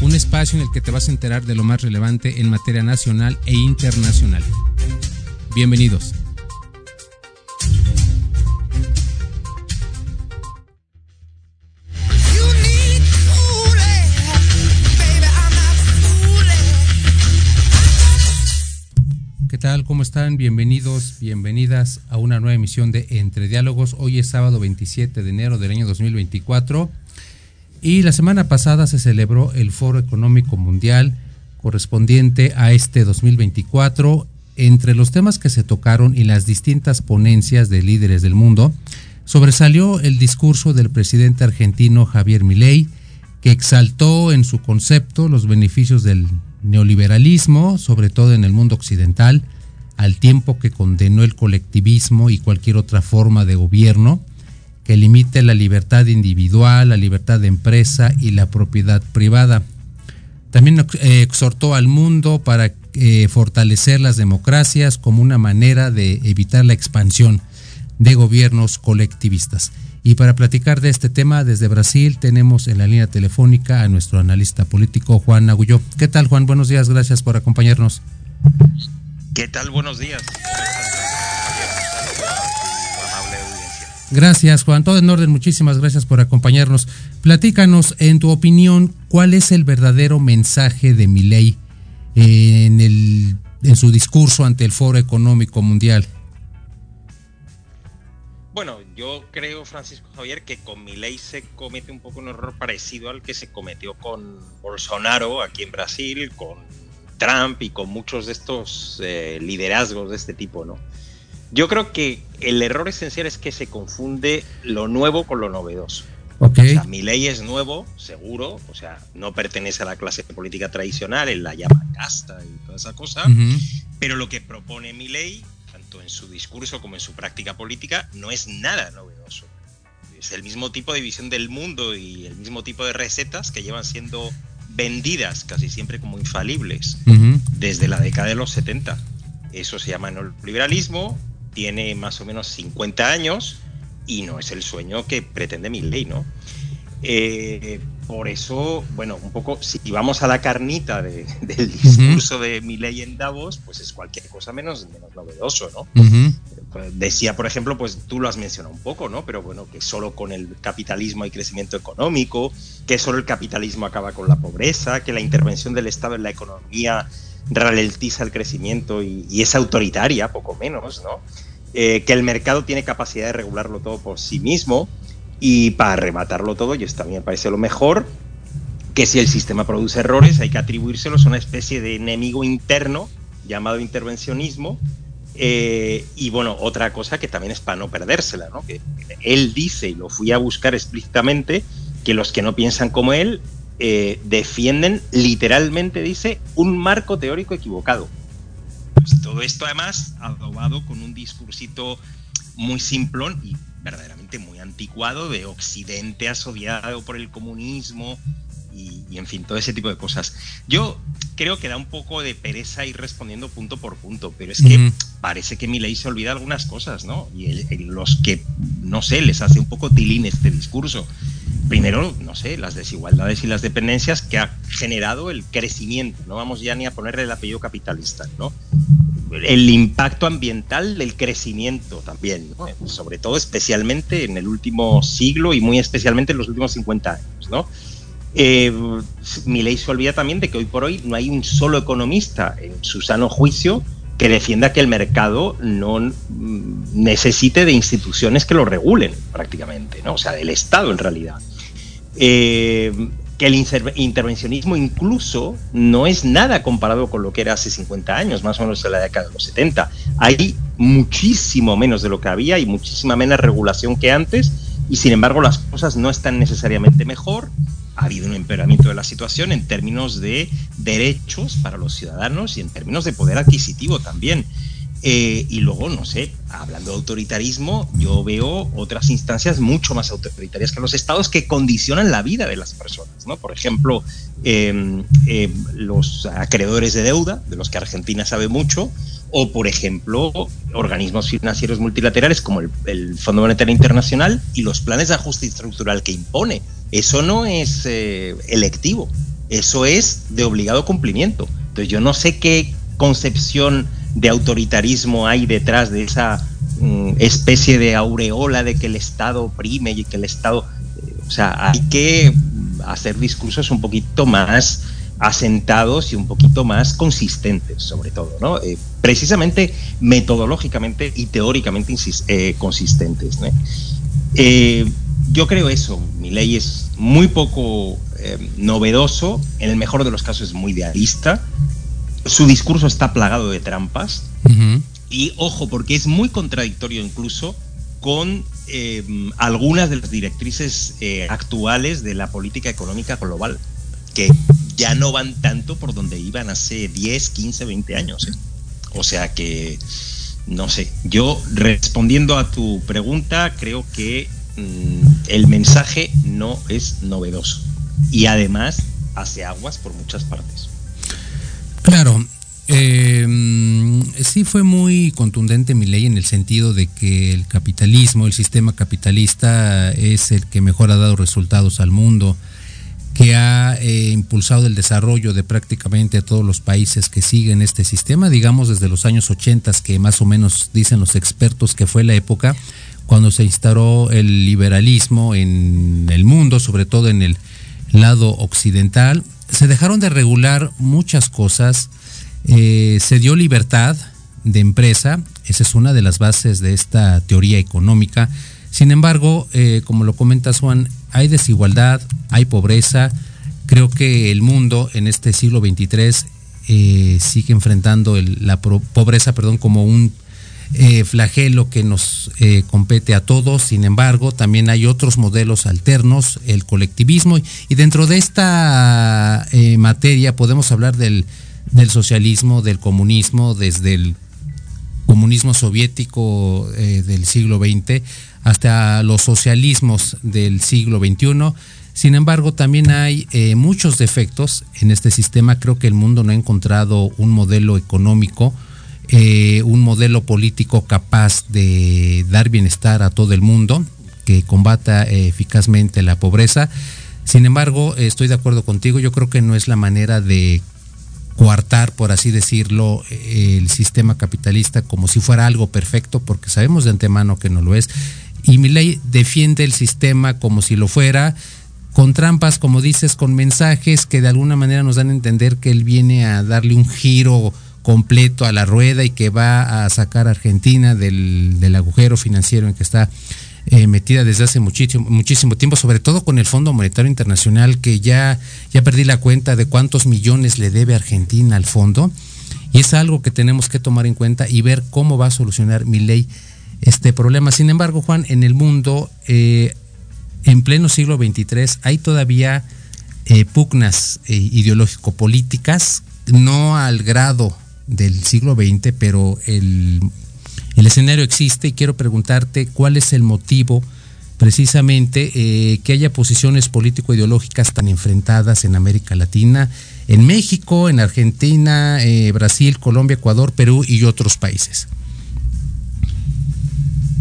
Un espacio en el que te vas a enterar de lo más relevante en materia nacional e internacional. Bienvenidos. ¿Qué tal? ¿Cómo están? Bienvenidos, bienvenidas a una nueva emisión de Entre Diálogos. Hoy es sábado 27 de enero del año 2024 y la semana pasada se celebró el Foro Económico Mundial correspondiente a este 2024. Entre los temas que se tocaron y las distintas ponencias de líderes del mundo, sobresalió el discurso del presidente argentino Javier Milei, que exaltó en su concepto los beneficios del neoliberalismo, sobre todo en el mundo occidental, al tiempo que condenó el colectivismo y cualquier otra forma de gobierno que limite la libertad individual, la libertad de empresa y la propiedad privada. También eh, exhortó al mundo para eh, fortalecer las democracias como una manera de evitar la expansión de gobiernos colectivistas. Y para platicar de este tema desde Brasil tenemos en la línea telefónica a nuestro analista político Juan Agulló. ¿Qué tal Juan? Buenos días, gracias por acompañarnos. ¿Qué tal? Buenos días. Gracias Juan, todo en orden, muchísimas gracias por acompañarnos. Platícanos, en tu opinión, ¿cuál es el verdadero mensaje de Milei en, en su discurso ante el Foro Económico Mundial? Bueno, yo creo, Francisco Javier, que con Milei se comete un poco un error parecido al que se cometió con Bolsonaro aquí en Brasil, con Trump y con muchos de estos eh, liderazgos de este tipo, ¿no? Yo creo que el error esencial es que se confunde lo nuevo con lo novedoso. Okay. O sea, mi ley es nuevo, seguro, o sea, no pertenece a la clase política tradicional, él la llama casta y toda esa cosa, uh -huh. pero lo que propone mi ley, tanto en su discurso como en su práctica política, no es nada novedoso. Es el mismo tipo de visión del mundo y el mismo tipo de recetas que llevan siendo vendidas casi siempre como infalibles uh -huh. desde la década de los 70. Eso se llama neoliberalismo, tiene más o menos 50 años y no es el sueño que pretende mi ley, ¿no? Eh, por eso, bueno, un poco, si vamos a la carnita de, del discurso uh -huh. de Milley en Davos, pues es cualquier cosa menos, menos novedoso, ¿no? Uh -huh. Decía, por ejemplo, pues tú lo has mencionado un poco, ¿no? Pero bueno, que solo con el capitalismo hay crecimiento económico, que solo el capitalismo acaba con la pobreza, que la intervención del Estado en la economía ralentiza el crecimiento y, es autoritaria, poco menos, ¿no? Eh, que el mercado tiene capacidad de regularlo todo por sí mismo y para arrebatarlo todo, y esto a mí me parece lo mejor, que si el sistema produce errores hay que atribuírselos a una especie de enemigo interno llamado intervencionismo. Eh, y bueno, otra cosa que también es para no perdérsela, ¿no? que él dice, y lo fui a buscar explícitamente, que los que no piensan como él eh, defienden literalmente, dice, un marco teórico equivocado. Pues todo esto además adobado con un discursito muy simplón y verdaderamente muy anticuado de Occidente asociado por el comunismo y, y, en fin, todo ese tipo de cosas. Yo creo que da un poco de pereza ir respondiendo punto por punto, pero es que uh -huh. parece que mi ley se olvida algunas cosas, ¿no? Y el, el, los que, no sé, les hace un poco tilín este discurso. Primero, no sé, las desigualdades y las dependencias que ha generado el crecimiento, no vamos ya ni a ponerle el apellido capitalista, ¿no? el impacto ambiental del crecimiento también, ¿no? sobre todo especialmente en el último siglo y muy especialmente en los últimos 50 años. ¿no? Eh, mi ley se olvida también de que hoy por hoy no hay un solo economista en su sano juicio que defienda que el mercado no necesite de instituciones que lo regulen prácticamente, ¿no? o sea, del Estado en realidad. Eh, que el intervencionismo incluso no es nada comparado con lo que era hace 50 años, más o menos en la década de los 70. Hay muchísimo menos de lo que había y muchísima menos regulación que antes, y sin embargo las cosas no están necesariamente mejor. ha habido un empeoramiento de la situación en términos de derechos para los ciudadanos y en términos de poder adquisitivo también. Eh, y luego, no sé, hablando de autoritarismo, yo veo otras instancias mucho más autoritarias que los estados que condicionan la vida de las personas. ¿no? Por ejemplo, em, em, los acreedores de deuda, de los que Argentina sabe mucho, o por ejemplo, organismos financieros multilaterales como el, el Fondo Monetario Internacional y los planes de ajuste estructural que impone. Eso no es eh, electivo, eso es de obligado cumplimiento. Entonces yo no sé qué concepción de autoritarismo hay detrás de esa mm, especie de aureola de que el Estado oprime y que el Estado... Eh, o sea, hay que hacer discursos un poquito más asentados y un poquito más consistentes, sobre todo, ¿no? Eh, precisamente metodológicamente y teóricamente eh, consistentes. yo creo eso, mi ley es muy poco novedoso, en el mejor de los casos es muy idealista, su discurso está plagado de trampas. Y ojo, porque es muy contradictorio incluso con eh, algunas de las directrices eh, actuales de la política económica global, que ya no van tanto por donde iban hace 10, 15, 20 años. ¿eh? O sea que, no sé, yo respondiendo a tu pregunta, creo que mm, el mensaje no es novedoso. Y además hace aguas por muchas partes. Claro, eh, sí fue muy contundente mi ley en el sentido de que el capitalismo, el sistema capitalista es el que mejor ha dado resultados al mundo, que ha eh, impulsado el desarrollo de prácticamente todos los países que siguen este sistema, digamos desde los años 80, que más o menos dicen los expertos que fue la época cuando se instauró el liberalismo en el mundo, sobre todo en el lado occidental, se dejaron de regular muchas cosas, eh, se dio libertad de empresa, esa es una de las bases de esta teoría económica. Sin embargo, eh, como lo comenta Juan, hay desigualdad, hay pobreza. Creo que el mundo en este siglo XXIII eh, sigue enfrentando la pobreza perdón, como un eh, flagelo que nos eh, compete a todos, sin embargo, también hay otros modelos alternos, el colectivismo, y dentro de esta eh, materia podemos hablar del, del, socialismo, del comunismo, desde el comunismo soviético del siglo XX hasta los socialismos del siglo XXI. Sin embargo, también hay muchos defectos en este sistema. Creo que el mundo no ha encontrado un modelo económico eh, un modelo político capaz de dar bienestar a todo el mundo, que combata eh, eficazmente la pobreza. Sin embargo, estoy de acuerdo contigo, yo creo que no es la manera de coartar, por así decirlo, el sistema capitalista como si fuera algo perfecto, porque sabemos de antemano que no lo es. Y mi ley defiende el sistema como si lo fuera, con trampas, como dices, con mensajes que de alguna manera nos dan a entender que él viene a darle un giro completo a la rueda y que va a sacar a Argentina del, agujero financiero en que está eh, metida desde hace muchísimo, muchísimo tiempo, sobre todo con el Fondo Monetario Internacional, que ya, ya perdí la cuenta de cuántos millones le debe Argentina al fondo. Y es algo que tenemos que tomar en cuenta y ver cómo va a solucionar mi ley este problema. Sin embargo, Juan, en el mundo, eh, en pleno siglo XXIII, hay todavía eh, pugnas ideológico-políticas, no al grado del siglo XX, pero el, escenario existe y quiero preguntarte cuál es el motivo precisamente eh, que haya posiciones político-ideológicas tan enfrentadas en América Latina, en México, en Argentina, eh, Brasil, Colombia, Ecuador, Perú y otros países.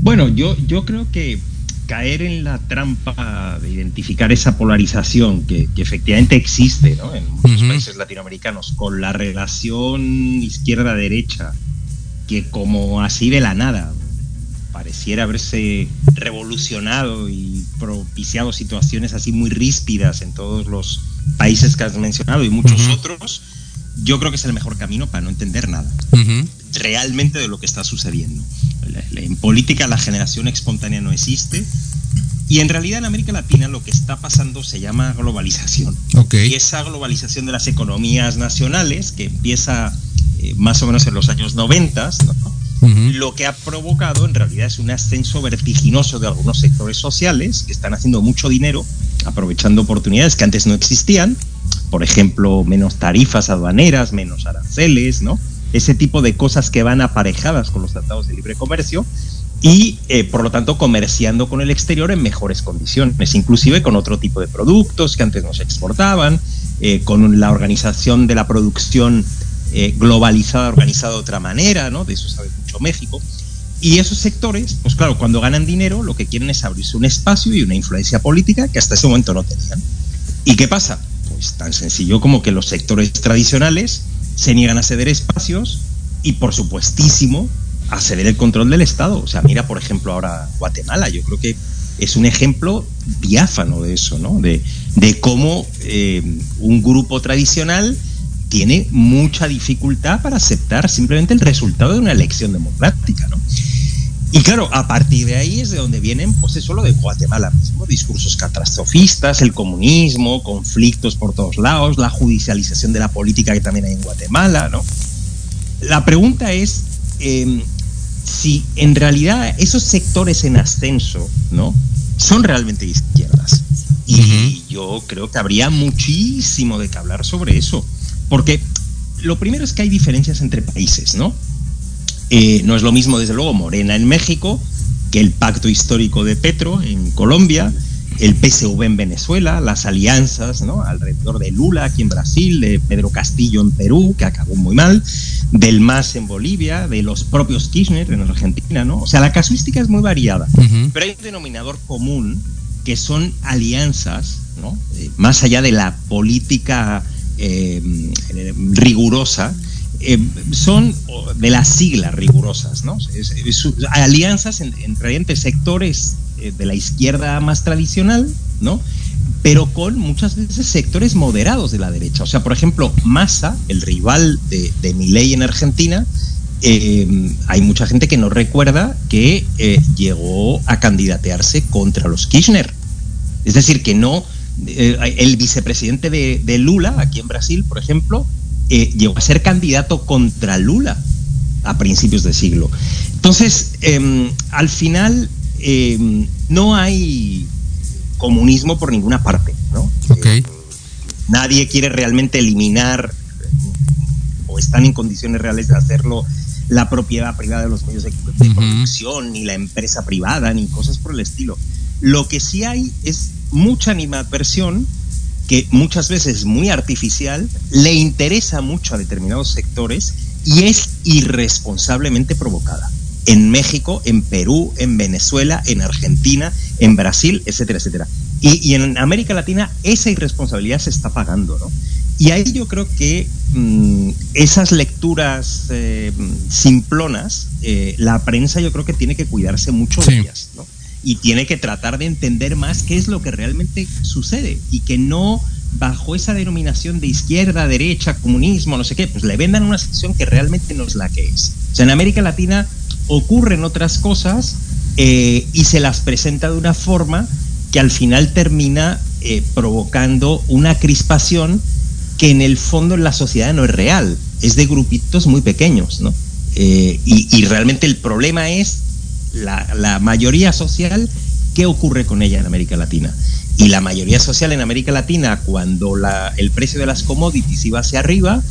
Bueno, yo, yo creo que caer en la trampa de identificar esa polarización que, efectivamente existe en muchos países latinoamericanos con la relación izquierda-derecha, que como así de la nada pareciera haberse revolucionado y propiciado situaciones así muy ríspidas en todos los países que has mencionado y muchos otros, yo creo que es el mejor camino para no entender nada realmente de lo que está sucediendo. En política la generación espontánea no existe. Y en realidad en América Latina lo que está pasando se llama globalización. Y esa globalización de las economías nacionales, que empieza eh, más o menos en los años 90, lo que ha provocado en realidad es un ascenso vertiginoso de algunos sectores sociales que están haciendo mucho dinero, aprovechando oportunidades que antes no existían, por ejemplo, menos tarifas aduaneras, menos aranceles, ¿no? Ese tipo de cosas que van aparejadas con los tratados de libre comercio y eh, por lo tanto comerciando con el exterior en mejores condiciones, inclusive con otro tipo de productos que antes no se exportaban, eh, con la organización de la producción eh, globalizada, organizada de otra manera, ¿no? De eso sabe mucho México. Y esos sectores, pues claro, cuando ganan dinero, lo que quieren es abrirse un espacio y una influencia política que hasta ese momento no tenían. ¿Y qué pasa? Pues tan sencillo como que los sectores tradicionales se niegan a ceder espacios y, por supuestísimo, a ceder el control del Estado. O sea, mira, por ejemplo, ahora Guatemala, yo creo que es un ejemplo diáfano de eso, ¿no? De, de cómo eh, un grupo tradicional tiene mucha dificultad para aceptar simplemente el resultado de una elección democrática, ¿no? Y claro, a partir de ahí es de donde vienen, pues eso lo de Guatemala mismo, discursos catastrofistas, el comunismo, conflictos por todos lados, la judicialización de la política que también hay en Guatemala, ¿no? La pregunta es em, si en realidad esos sectores en ascenso, ¿no? Son realmente de izquierdas. Y yo creo que habría muchísimo de qué hablar sobre eso. Porque lo primero es que hay diferencias entre países, ¿no? Eh, no es lo mismo, desde luego, Morena en México que el pacto histórico de Petro en Colombia, el PSV en Venezuela, las alianzas ¿no? alrededor de Lula aquí en Brasil, de Pedro Castillo en Perú, que acabó muy mal, del MAS en Bolivia, de los propios Kirchner en Argentina, ¿no? O sea, la casuística es muy variada, pero hay un denominador común que son alianzas, ¿no? Eh, más allá de la política eh, rigurosa, eh, son de las siglas rigurosas, ¿no? alianzas entre, sectores eh, de la izquierda más tradicional, ¿no? Pero con muchas veces sectores moderados de la derecha. O sea, por ejemplo, Massa, el rival de, de Milei en Argentina, hay mucha gente que no recuerda que llegó a candidatearse contra los Kirchner. Es decir, que no eh, el vicepresidente de, Lula, aquí en Brasil, por ejemplo, eh, llegó a ser candidato contra Lula a principios de siglo. Entonces, em, al final, em, no hay comunismo por ninguna parte, ¿no? Eh, nadie quiere realmente eliminar o están en condiciones reales de hacerlo la propiedad privada de los medios de, producción, ni la empresa privada, ni cosas por el estilo. Lo que sí hay es mucha animadversión que muchas veces es muy artificial, le interesa mucho a determinados sectores y es irresponsablemente provocada. En México, en Perú, en Venezuela, en Argentina, en Brasil, etcétera, etcétera. Y, en América Latina esa irresponsabilidad se está pagando, ¿no? Y ahí yo creo que mm, esas lecturas eh, simplonas, eh, la prensa yo creo que tiene que cuidarse mucho de ellas, ¿no? Y tiene que tratar de entender más qué es lo que realmente sucede y que no bajo esa denominación de izquierda, derecha, comunismo, no sé qué, pues le vendan una sección que realmente no es la que es. O sea, en América Latina ocurren otras cosas eh, y se las presenta de una forma que al final termina eh, provocando una crispación que en el fondo en la sociedad no es real, es de grupitos muy pequeños, ¿no? Eh, y, y realmente el problema es la, mayoría social, ¿qué ocurre con ella en América Latina? Y la mayoría social en América Latina, cuando el precio de las commodities iba hacia arriba,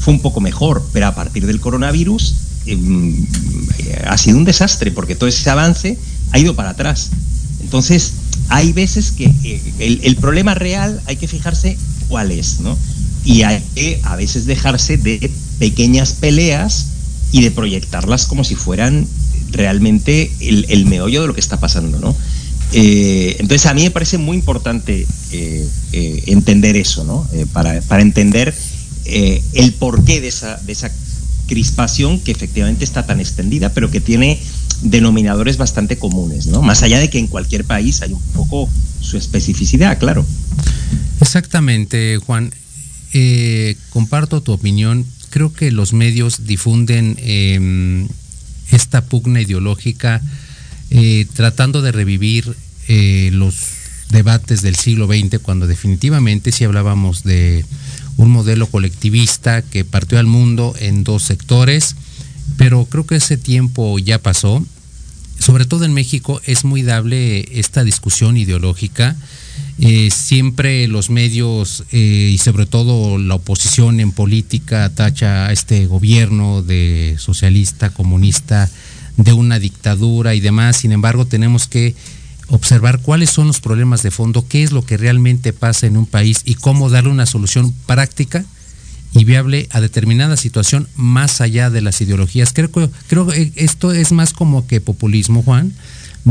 fue un poco mejor, pero a partir del coronavirus em, ha sido un desastre, porque todo ese avance ha ido para atrás. Entonces, hay veces que eh, el, problema real hay que fijarse cuál es, ¿no? Y hay que a veces dejarse de pequeñas peleas y de proyectarlas como si fueran realmente el, meollo de lo que está pasando, ¿no? Eh, entonces a mí me parece muy importante eh, eh, entender eso, ¿no? Para, entender el porqué de esa, de esa crispación que efectivamente está tan extendida, pero que tiene denominadores bastante comunes, ¿no? Más allá de que en cualquier país hay un poco su especificidad, claro. Exactamente, Juan. comparto tu opinión. Creo que los medios difunden em, esta pugna ideológica, eh, tratando de revivir eh, los debates del siglo XX, cuando definitivamente si hablábamos de un modelo colectivista que partió al mundo en dos sectores pero creo que ese tiempo ya pasó. Sobre todo en México es muy dable esta discusión ideológica. Eh, siempre los medios eh, y sobre todo la oposición en política tacha a este gobierno de socialista, comunista, de una dictadura y demás. Sin embargo, tenemos que observar cuáles son los problemas de fondo, qué es lo que realmente pasa en un país y cómo darle una solución práctica y viable a determinada situación más allá de las ideologías. Creo, creo que esto es más como que populismo, Juan,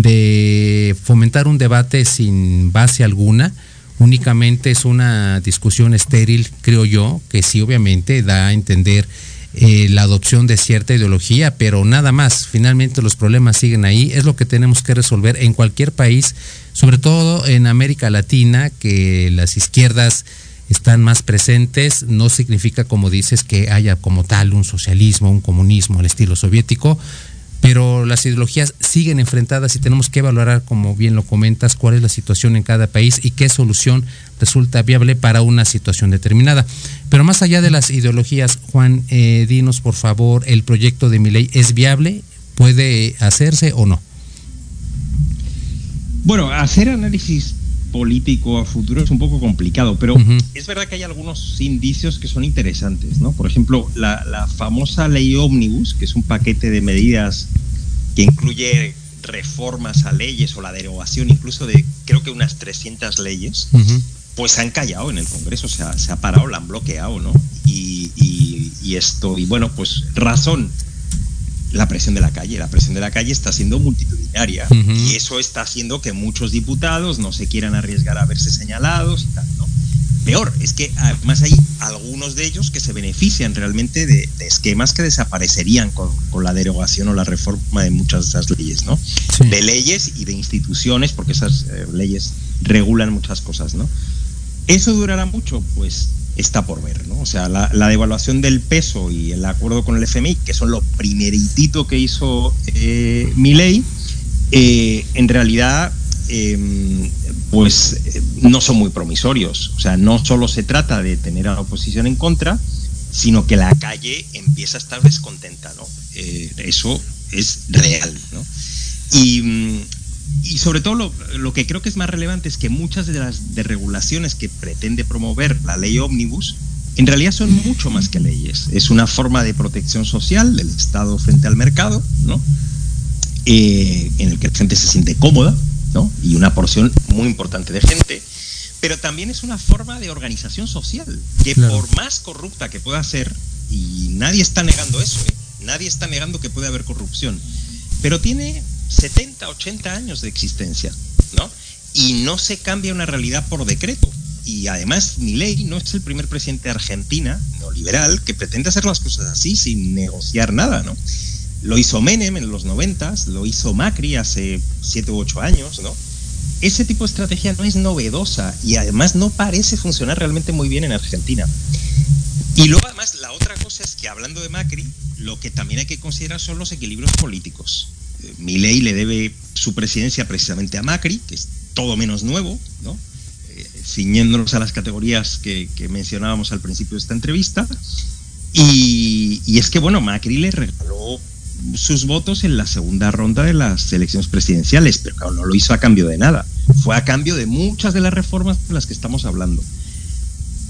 de fomentar un debate sin base alguna. Únicamente es una discusión estéril, creo yo, que sí obviamente da a entender eh, la adopción de cierta ideología, pero nada más. Finalmente los problemas siguen ahí. Es lo que tenemos que resolver en cualquier país, sobre todo en América Latina, que las izquierdas están más presentes. No significa, como dices, que haya como tal un socialismo, un comunismo al estilo soviético, pero las ideologías siguen enfrentadas y tenemos que valorar, como bien lo comentas, cuál es la situación en cada país y qué solución resulta viable para una situación determinada. Pero más allá de las ideologías, Juan, eh, dinos por favor, ¿el proyecto de mi ley es viable? ¿Puede hacerse o no? Bueno, hacer análisis político a futuro es un poco complicado, pero es verdad que hay algunos indicios que son interesantes, ¿no? Por ejemplo, la, famosa ley ómnibus, que es un paquete de medidas que incluye reformas a leyes o la derogación incluso de creo que unas 300 leyes, pues se han callado en el Congreso, o sea, se ha parado, la han bloqueado, ¿no? Y, y esto, y bueno, pues razón la presión de la calle. La presión de la calle está siendo multitudinaria y eso está haciendo que muchos diputados no se quieran arriesgar a verse señalados y tal, ¿no? Peor, es que además hay algunos de ellos que se benefician realmente de, esquemas que desaparecerían con, la derogación o la reforma de muchas de esas leyes, ¿no? De leyes y de instituciones, porque esas eh, leyes regulan muchas cosas, ¿no? ¿Eso durará mucho? Pues está por ver, ¿no? O sea, la, devaluación del peso y el acuerdo con el FMI, que son lo primeritito que hizo eh, mi ley, eh, en realidad em, pues eh, no son muy promisorios. O sea, no solo se trata de tener a la oposición en contra, sino que la calle empieza a estar descontenta, ¿no? eso es real, ¿no? Y, mm, y sobre todo lo, que creo que es más relevante es que muchas de las desregulaciones que pretende promover la ley ómnibus en realidad son mucho más que leyes. Es una forma de protección social del Estado frente al mercado, ¿no? Eh, en el que la gente se siente cómoda, ¿no? Y una porción muy importante de gente. Pero también es una forma de organización social, que por más corrupta que pueda ser, y nadie está negando eso, ¿eh? nadie está negando que puede haber corrupción, pero tiene 70, 80 años de existencia, ¿no? Y no se cambia una realidad por decreto. Y además, Milei no es el primer presidente de Argentina, neoliberal, que pretende hacer las cosas así sin negociar nada, ¿no? Lo hizo Menem en los 90, lo hizo Macri hace 7 u 8 años. Ese tipo de estrategia no es novedosa y además no parece funcionar realmente muy bien en Argentina. Y luego además la otra cosa es que hablando de Macri, lo que también hay que considerar son los equilibrios políticos. Milei le debe su presidencia precisamente a Macri, que es todo menos nuevo, ¿no? Eh, ciñéndonos a las categorías que, mencionábamos al principio de esta entrevista. Y, es que, bueno, Macri le regaló sus votos en la segunda ronda de las elecciones presidenciales, pero no lo hizo a cambio de nada. Fue a cambio de muchas de las reformas de las que estamos hablando.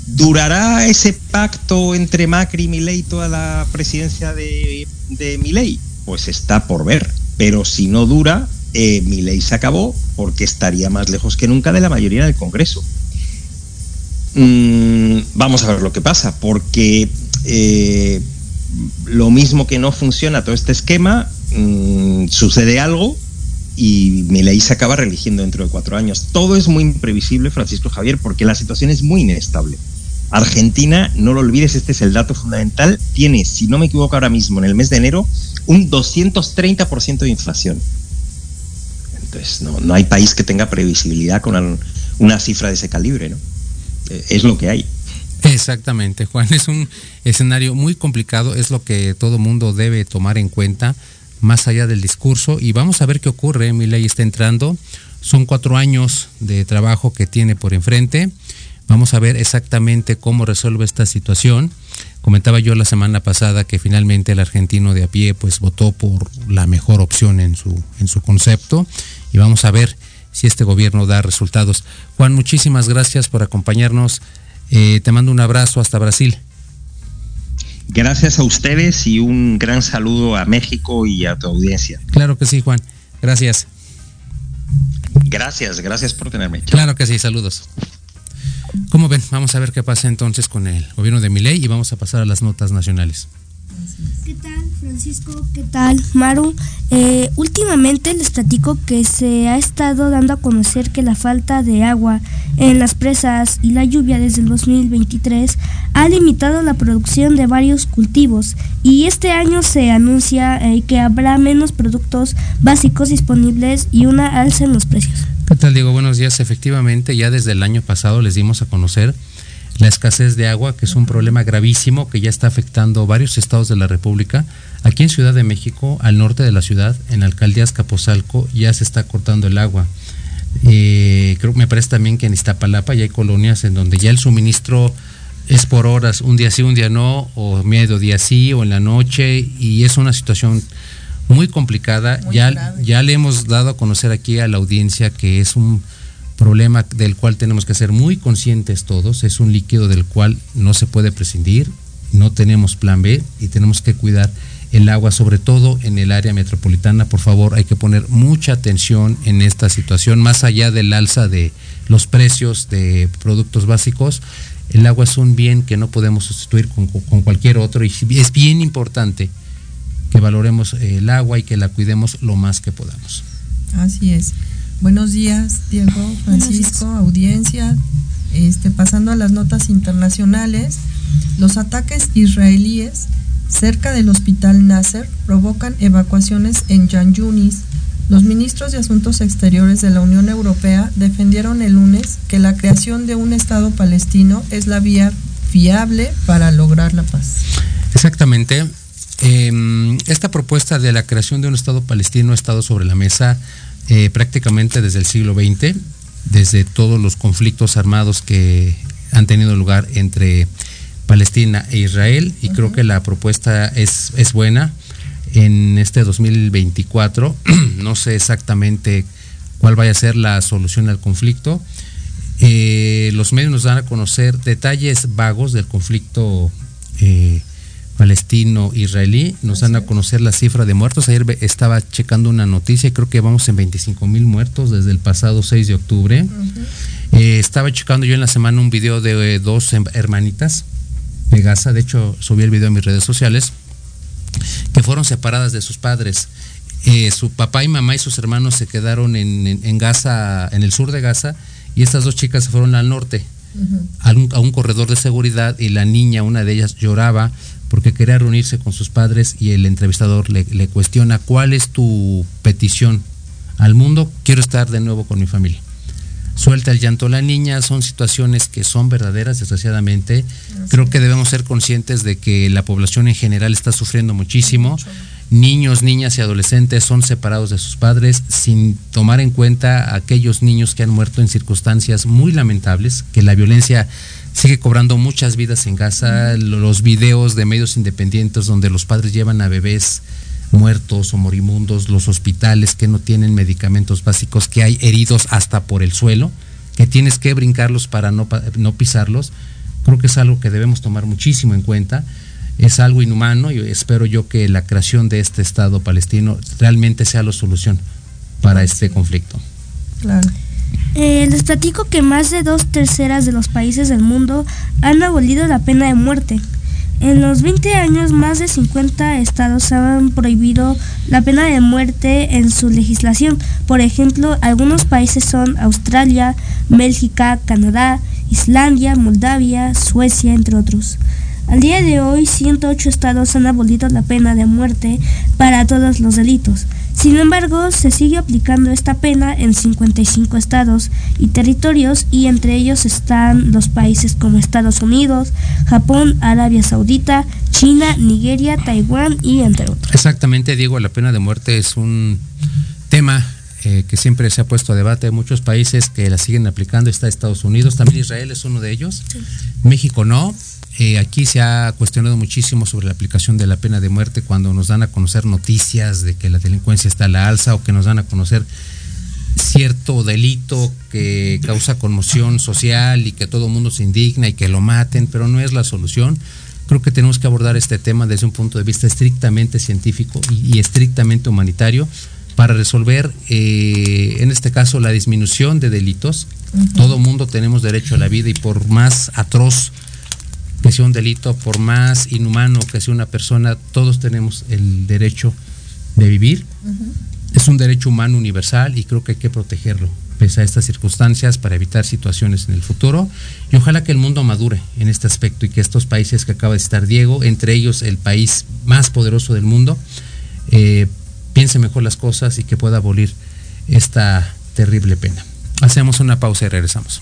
¿Durará ese pacto entre Macri y Milei toda la presidencia de, de Milei? Pues está por ver pero si no dura, eh, mi ley se acabó porque estaría más lejos que nunca de la mayoría del Congreso. Mm, vamos a ver lo que pasa, porque eh, lo mismo que no funciona todo este esquema, mm, sucede algo y mi ley se acaba reeligiendo dentro de cuatro años. Todo es muy imprevisible, Francisco Javier, porque la situación es muy inestable. Argentina, no lo olvides, este es el dato fundamental, tiene, si no me equivoco ahora mismo, en el mes de enero, un 230% de inflación. Entonces, no, hay país que tenga previsibilidad con una, cifra de ese calibre, ¿no? Eh, es lo que hay. Exactamente, Juan, es un escenario muy complicado, es lo que todo mundo debe tomar en cuenta, más allá del discurso, y vamos a ver qué ocurre, mi ley está entrando, son cuatro años de trabajo que tiene por enfrente, Vamos a ver exactamente cómo resuelve esta situación. Comentaba yo la semana pasada que finalmente el argentino de a pie pues votó por la mejor opción en su, en su concepto y vamos a ver si este gobierno da resultados. Juan, muchísimas gracias por acompañarnos. Eh, te mando un abrazo hasta Brasil. Gracias a ustedes y un gran saludo a México y a tu audiencia. Claro que sí, Juan. Gracias. Gracias, gracias por tenerme. Claro que sí, saludos. ¿Cómo ven? Vamos a ver qué pasa entonces con el gobierno de Miley y vamos a pasar a las notas nacionales. ¿Qué tal, Francisco? ¿Qué tal, Maru? Eh, últimamente les platico que se ha estado dando a conocer que la falta de agua en las presas y la lluvia desde el 2023 ha limitado la producción de varios cultivos y este año se anuncia eh, que habrá menos productos básicos disponibles y una alza en los precios. ¿Qué tal, Diego? Buenos días. Efectivamente, ya desde el año pasado les dimos a conocer la escasez de agua, que es un problema gravísimo que ya está afectando varios estados de la República. Aquí en Ciudad de México, al norte de la ciudad, en Alcaldías Capozalco, ya se está cortando el agua. Eh, creo que me parece también que en Iztapalapa ya hay colonias en donde ya el suministro es por horas, un día sí, un día no, o medio día sí, o en la noche, y es una situación muy complicada. ya, ya le hemos dado a conocer aquí a la audiencia que es un problema del cual tenemos que ser muy conscientes todos, es un líquido del cual no se puede prescindir, no tenemos plan B y tenemos que cuidar el agua, sobre todo en el área metropolitana. Por favor, hay que poner mucha atención en esta situación, más allá del alza de los precios de productos básicos. El agua es un bien que no podemos sustituir con, con cualquier otro y es bien importante que valoremos el agua y que la cuidemos lo más que podamos. Así es. Buenos días, Diego, Francisco, audiencia. Este, pasando a las notas internacionales, los ataques israelíes cerca del hospital Nasser provocan evacuaciones en Yan Yunis. Los ministros de Asuntos Exteriores de la Unión Europea defendieron el lunes que la creación de un Estado palestino es la vía fiable para lograr la paz. Exactamente. Em, esta propuesta de la creación de un Estado palestino ha estado sobre la mesa eh, prácticamente desde el siglo XX, desde todos los conflictos armados que han tenido lugar entre Palestina e Israel, y creo que la propuesta es, es buena. En este 2024, no sé exactamente cuál vaya a ser la solución al conflicto. Eh, los medios nos dan a conocer detalles vagos del conflicto eh, palestino-israelí. Nos dan a conocer la cifra de muertos. Ayer estaba checando una noticia y creo que vamos en 25 mil muertos desde el pasado 6 de octubre. Eh, estaba checando yo en la semana un video de eh, dos em, hermanitas de Gaza. De hecho, subí el video en mis redes sociales que fueron separadas de sus padres. Eh, su papá y mamá y sus hermanos se quedaron en, Gaza, en el sur de Gaza, y estas dos chicas se fueron al norte. a, un, a un corredor de seguridad y la niña, una de ellas, lloraba porque quería reunirse con sus padres y el entrevistador le, cuestiona cuál es tu petición al mundo, quiero estar de nuevo con mi familia. Suelta el llanto la niña, son situaciones que son verdaderas, desgraciadamente. Creo que debemos ser conscientes de que la población en general está sufriendo muchísimo. Niños, niñas y adolescentes son separados de sus padres sin tomar en cuenta aquellos niños que han muerto en circunstancias muy lamentables, que la violencia sigue cobrando muchas vidas en Gaza, los videos de medios independientes donde los padres llevan a bebés muertos o morimundos, los hospitales que no tienen medicamentos básicos, que hay heridos hasta por el suelo, que tienes que brincarlos para no, no pisarlos, creo que es algo que debemos tomar muchísimo en cuenta. Es algo inhumano y espero yo que la creación de este Estado palestino realmente sea la solución para este conflicto. Claro. Eh, les platico que más de dos terceras de los países del mundo han abolido la pena de muerte. En los 20 años, más de 50 estados han prohibido la pena de muerte en su legislación. Por ejemplo, algunos países son Australia, Bélgica, Canadá, Islandia, Moldavia, Suecia, entre otros. Al día de hoy, 108 estados han abolido la pena de muerte para todos los delitos. Sin embargo, se sigue aplicando esta pena en 55 estados y territorios y entre ellos están los países como Estados Unidos, Japón, Arabia Saudita, China, Nigeria, Taiwán y entre otros. Exactamente, Diego, la pena de muerte es un tema eh, que siempre se ha puesto a debate. Hay muchos países que la siguen aplicando. Está Estados Unidos, también Israel es uno de ellos. México no. Eh, aquí se ha cuestionado muchísimo sobre la aplicación de la pena de muerte cuando nos dan a conocer noticias de que la delincuencia está a la alza o que nos dan a conocer cierto delito que causa conmoción social y que todo el mundo se indigna y que lo maten, pero no es la solución. Creo que tenemos que abordar este tema desde un punto de vista estrictamente científico y, estrictamente humanitario para resolver, eh, en este caso, la disminución de delitos. Todo mundo tenemos derecho a la vida y por más atroz que sea un delito, por más inhumano que sea una persona, todos tenemos el derecho de vivir. Es un derecho humano universal y creo que hay que protegerlo pese a estas circunstancias para evitar situaciones en el futuro y ojalá que el mundo madure en este aspecto y que estos países que acaba de estar Diego, entre ellos el país más poderoso del mundo, eh, piense mejor las cosas y que pueda abolir esta terrible pena. Hacemos una pausa y regresamos.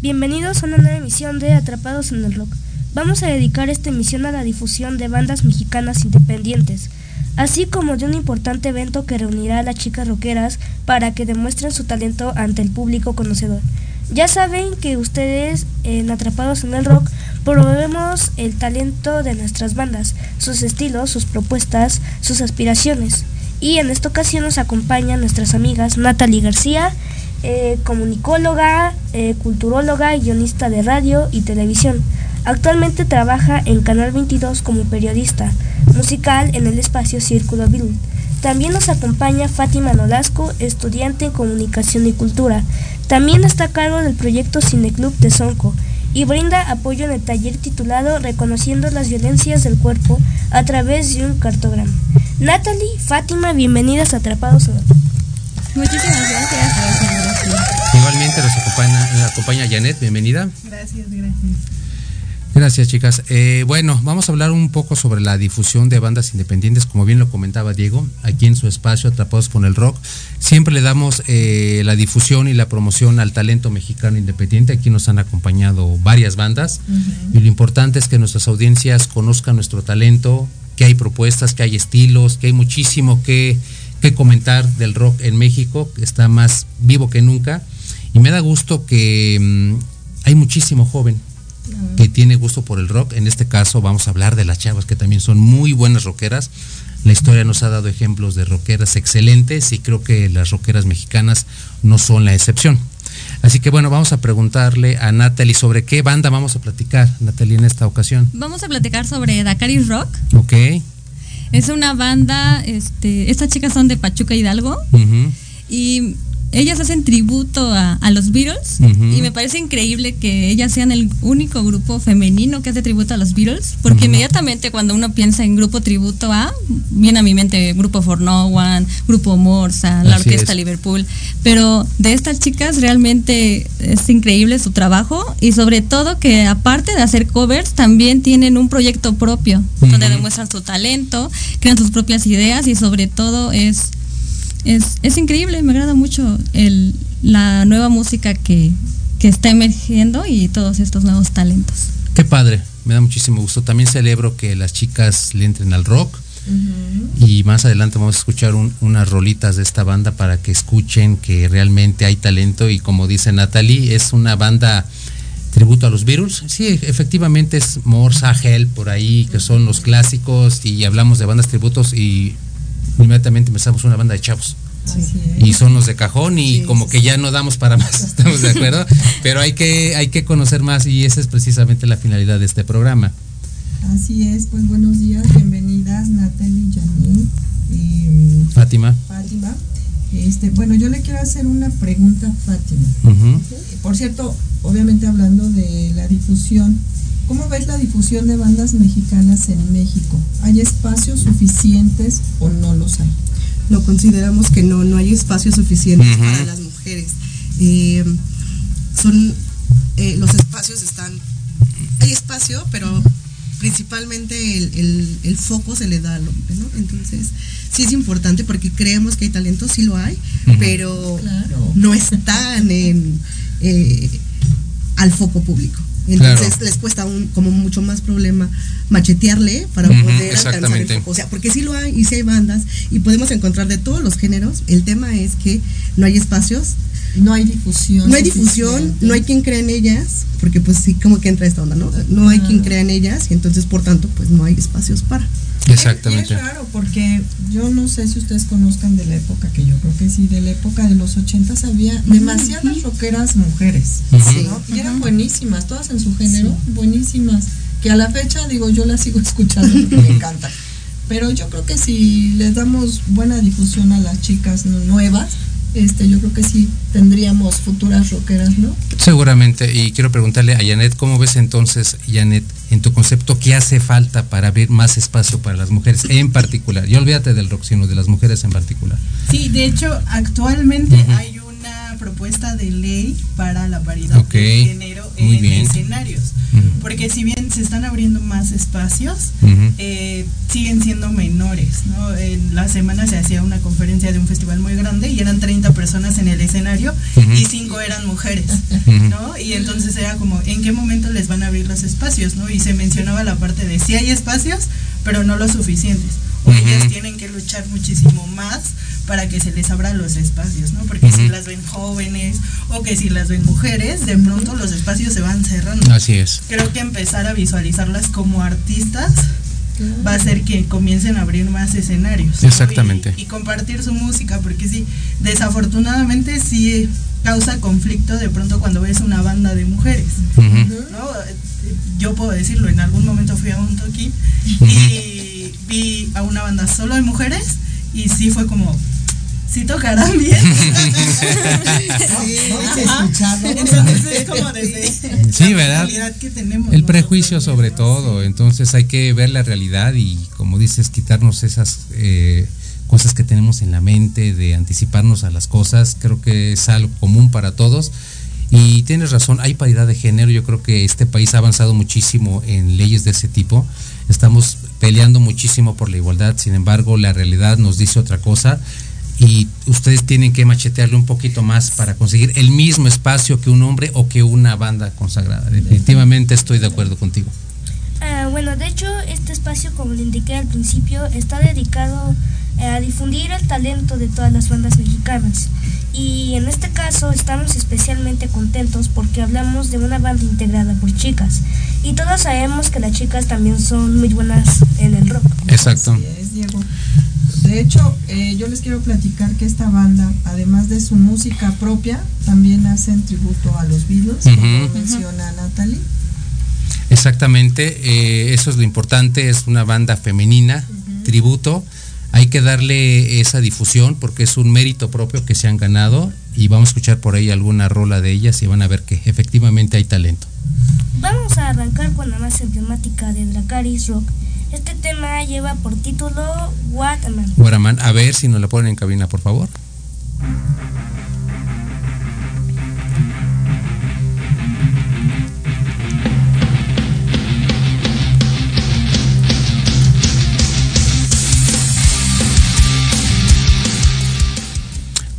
Bienvenidos a una nueva emisión de Atrapados en el Rock. Vamos a dedicar esta emisión a la difusión de bandas mexicanas independientes, así como de un importante evento que reunirá a las chicas rockeras para que demuestren su talento ante el público conocedor. Ya saben que ustedes en Atrapados en el Rock promovemos el talento de nuestras bandas, sus estilos, sus propuestas, sus aspiraciones. Y en esta ocasión nos acompañan nuestras amigas Natalie García eh, comunicóloga, eh, culturóloga, guionista de radio y televisión. Actualmente trabaja en Canal 22 como periodista musical en el espacio Círculo Bill. También nos acompaña Fátima Nolasco, estudiante en comunicación y cultura. También está a cargo del proyecto Cineclub de Sonco y brinda apoyo en el taller titulado Reconociendo las violencias del cuerpo a través de un cartograma. Natalie, Fátima, bienvenidas a Atrapados Muchísimas gracias. Nos acompaña, nos acompaña Janet, bienvenida. Gracias, gracias. Gracias, chicas. Eh, bueno, vamos a hablar un poco sobre la difusión de bandas independientes, como bien lo comentaba Diego, aquí en su espacio Atrapados con el Rock. Siempre le damos eh, la difusión y la promoción al talento mexicano independiente. Aquí nos han acompañado varias bandas y lo importante es que nuestras audiencias conozcan nuestro talento, que hay propuestas, que hay estilos, que hay muchísimo que, que comentar del rock en México, que está más vivo que nunca. Y me da gusto que mm, hay muchísimo joven que tiene gusto por el rock. En este caso vamos a hablar de las chavas que también son muy buenas rockeras. La historia nos ha dado ejemplos de rockeras excelentes y creo que las rockeras mexicanas no son la excepción. Así que bueno, vamos a preguntarle a Natalie sobre qué banda vamos a platicar, Natalie, en esta ocasión. Vamos a platicar sobre Dakaris Rock. Ok. Es una banda, este, estas chicas son de Pachuca Hidalgo y ellas hacen tributo a, a los Beatles y me parece increíble que ellas sean el único grupo femenino que hace tributo a los Beatles, porque inmediatamente cuando uno piensa en grupo tributo a, viene a mi mente Grupo For No One, Grupo Morsa, la Así Orquesta es. Liverpool, pero de estas chicas realmente es increíble su trabajo y sobre todo que aparte de hacer covers también tienen un proyecto propio donde demuestran su talento, crean sus propias ideas y sobre todo es es, es increíble, me agrada mucho el, la nueva música que, que está emergiendo y todos estos nuevos talentos. Qué padre, me da muchísimo gusto. También celebro que las chicas le entren al rock. Y más adelante vamos a escuchar un- unas rolitas de esta banda para que escuchen que realmente hay talento y como dice Natalie, es una banda tributo a los Beatles. Sí, efectivamente es Morsa, Hell, por ahí, que son los clásicos y hablamos de bandas tributos y inmediatamente pensamos una banda de chavos. Es. Y son los de cajón y Sí, como sí, que ya no damos para más, estamos de acuerdo, pero hay que, hay que conocer más y esa es precisamente la finalidad de este programa. Así es, pues buenos días, bienvenidas Natalie, Janine, eh, Fátima. Fátima. Este, bueno, yo le quiero hacer una pregunta a Fátima. Por cierto, obviamente hablando de la difusión, ¿cómo ves la difusión de bandas mexicanas en México? ¿Hay espacios suficientes o no los hay? no consideramos que no, no hay espacios suficientes para las mujeres. Eh, son eh, los espacios están, hay espacio, pero principalmente el, el- el foco se le da al hombre, ¿no? Entonces, sí es importante porque creemos que hay talento, sí lo hay, pero Claro. no están en, eh, al foco público. Entonces Claro. les cuesta un, como mucho más problema machetearle para poder alcanzar el exactamente. foco. O sea, porque sí lo hay y sí hay bandas y podemos encontrar de todos los géneros. El tema es que no hay espacios, No hay difusión. no hay difusión, no hay quien crea en ellas, porque pues sí, como que entra esta onda, ¿no? No hay quien crea en ellas y entonces por tanto pues no hay espacios para. Exactamente. Y es raro porque yo no sé si ustedes conozcan de la época, que yo creo que sí, de la época de los ochentas había demasiadas rockeras mujeres, Ujú. ¿no? Y eran buenísimas, todas en su género, buenísimas, que a la fecha, digo, yo las sigo escuchando porque me encantan. Pero yo creo que si les damos buena difusión a las chicas nu- nuevas, este, yo creo que sí tendríamos futuras rockeras, ¿no? Seguramente, y quiero preguntarle a Janet, ¿cómo ves entonces, Janet, en tu concepto, qué hace falta para abrir más espacio para las mujeres en particular? Y olvídate del rock, sino de las mujeres en particular. Sí, de hecho, actualmente hay una propuesta de ley para la paridad de género muy en bien. Porque si bien se están abriendo más espacios, eh, siguen siendo menores. ¿no? En la semana se hacía una conferencia de un festival muy grande y eran 30 personas en el escenario y 5 eran mujeres. ¿no? Y entonces era como, ¿en qué momento les van a abrir los espacios? ¿no? Y se mencionaba la parte de sí hay espacios, pero no los suficientes. Ellas tienen que luchar muchísimo más para que se les abran los espacios, ¿no? Porque si las ven jóvenes o que si las ven mujeres, de pronto los espacios se van cerrando. Así es. Creo que empezar a visualizarlas como artistas va a hacer que comiencen a abrir más escenarios. ¿no? Exactamente. Y, y compartir su música, porque sí, desafortunadamente sí causa conflicto de pronto cuando ves una banda de mujeres. ¿no? Yo puedo decirlo, en algún momento fui a un toquín y vi a una banda solo de mujeres y sí fue como, sí tocarán bien. Entonces es como desde Sí, la ¿verdad? realidad que tenemos. El ¿no? prejuicio sobre todo, entonces hay que ver la realidad y como dices, quitarnos esas eh, cosas que tenemos en la mente, de anticiparnos a las cosas, creo que es algo común para todos. Y tienes razón, hay paridad de género, yo creo que este país ha avanzado muchísimo en leyes de ese tipo, estamos peleando muchísimo por la igualdad, sin embargo la realidad nos dice otra cosa y ustedes tienen que machetearle un poquito más para conseguir el mismo espacio que un hombre o que una banda consagrada. Definitivamente estoy de acuerdo contigo. Ah, bueno, de hecho, este espacio, como le indiqué al principio, está dedicado eh, a difundir el talento de todas las bandas mexicanas. Y en este caso estamos especialmente contentos porque hablamos de una banda integrada por chicas. Y todos sabemos que las chicas también son muy buenas en el rock. Exacto. Así es, Diego. De hecho, eh, yo les quiero platicar que esta banda, además de su música propia, también hacen tributo a los Beatles, como Ujú. menciona Natalie. Exactamente, eh, eso es lo importante, es una banda femenina, tributo. Hay que darle esa difusión porque es un mérito propio que se han ganado y vamos a escuchar por ahí alguna rola de ellas y van a ver que efectivamente hay talento. Vamos a arrancar con la más emblemática de Dracaris Rock. Este tema lleva por título What a Man. Guaramán, a ver si nos la ponen en cabina, por favor.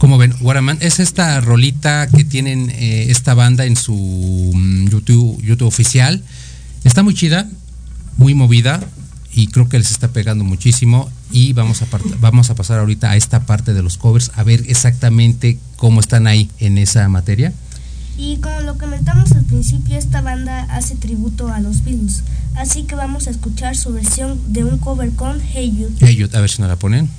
Como ven, Guaramán es esta rolita que tienen eh, esta banda en su mm, YouTube, YouTube oficial. Está muy chida, muy movida y creo que les está pegando muchísimo y vamos a vamos a pasar ahorita a esta parte de los covers a ver exactamente cómo están ahí en esa materia. Y como lo comentamos al principio, esta banda hace tributo a los Beatles. Así que vamos a escuchar su versión de un cover con Hey You. Ellos, a ver si nos la ponen.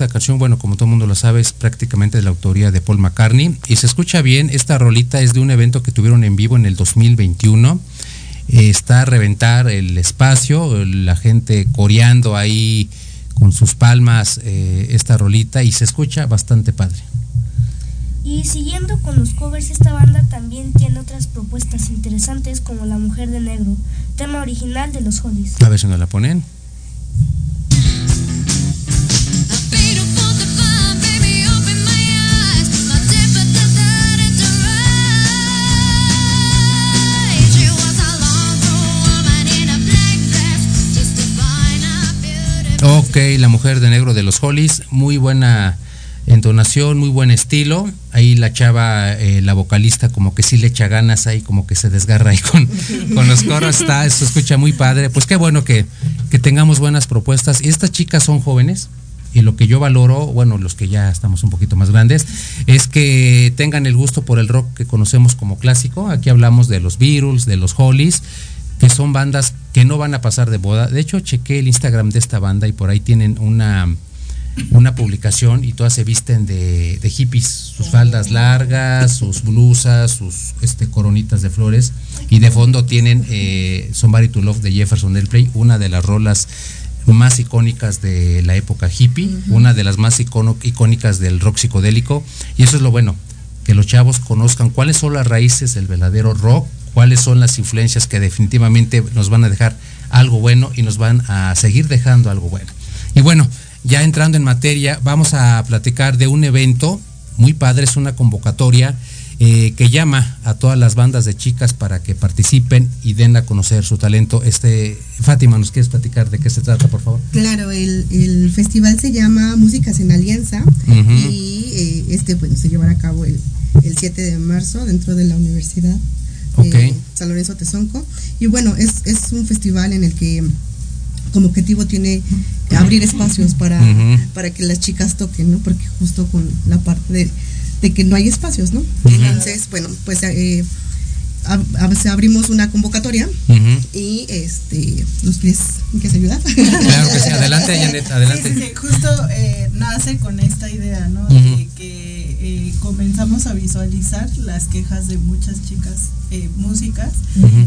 Esta canción, bueno, como todo el mundo lo sabe, es prácticamente de la autoría de Paul McCartney. Y se escucha bien, esta rolita es de un evento que tuvieron en vivo en el 2021. Está a reventar el espacio, la gente coreando ahí con sus palmas eh, esta rolita y se escucha bastante padre. Y siguiendo con los covers, esta banda también tiene otras propuestas interesantes como La Mujer de Negro, tema original de los Hollies. A ver si nos la ponen. Ok, la mujer de negro de los Hollies, muy buena entonación, muy buen estilo. Ahí la chava, eh, la vocalista, como que sí le echa ganas ahí, como que se desgarra ahí con, con los coros. Está, se escucha muy padre. Pues qué bueno que, que tengamos buenas propuestas. Y estas chicas son jóvenes. Y lo que yo valoro, bueno, los que ya estamos un poquito más grandes, es que tengan el gusto por el rock que conocemos como clásico. Aquí hablamos de los Beatles, de los Hollies, que son bandas que no van a pasar de boda. De hecho, chequé el Instagram de esta banda y por ahí tienen una, una publicación y todas se visten de, de hippies, sus faldas largas, sus blusas, sus este, coronitas de flores. Y de fondo tienen eh, Somebody to Love de Jefferson Airplay, una de las rolas más icónicas de la época hippie, una de las más icono- icónicas del rock psicodélico. Y eso es lo bueno, que los chavos conozcan cuáles son las raíces del verdadero rock, cuáles son las influencias que definitivamente nos van a dejar algo bueno y nos van a seguir dejando algo bueno. Y bueno, ya entrando en materia, vamos a platicar de un evento muy padre, es una convocatoria eh, que llama a todas las bandas de chicas para que participen y den a conocer su talento. Este, Fátima, ¿nos quieres platicar de qué se trata, por favor? Claro, el, el festival se llama Músicas en Alianza y eh, este bueno se llevará a cabo el, el 7 de marzo dentro de la Universidad Eh, San Lorenzo Tezonco. Y bueno, es, es un festival en el que como objetivo tiene abrir espacios para, para que las chicas toquen, ¿no? Porque justo con la parte de, de que no hay espacios, ¿no? Entonces, bueno, pues eh, abrimos una convocatoria y este los pies ¿quieres ayudar? Claro que sí, adelante Janet, adelante. Sí, justo eh, nace con esta idea, ¿no? De que eh, comenzamos a visualizar las quejas de muchas chicas eh, músicas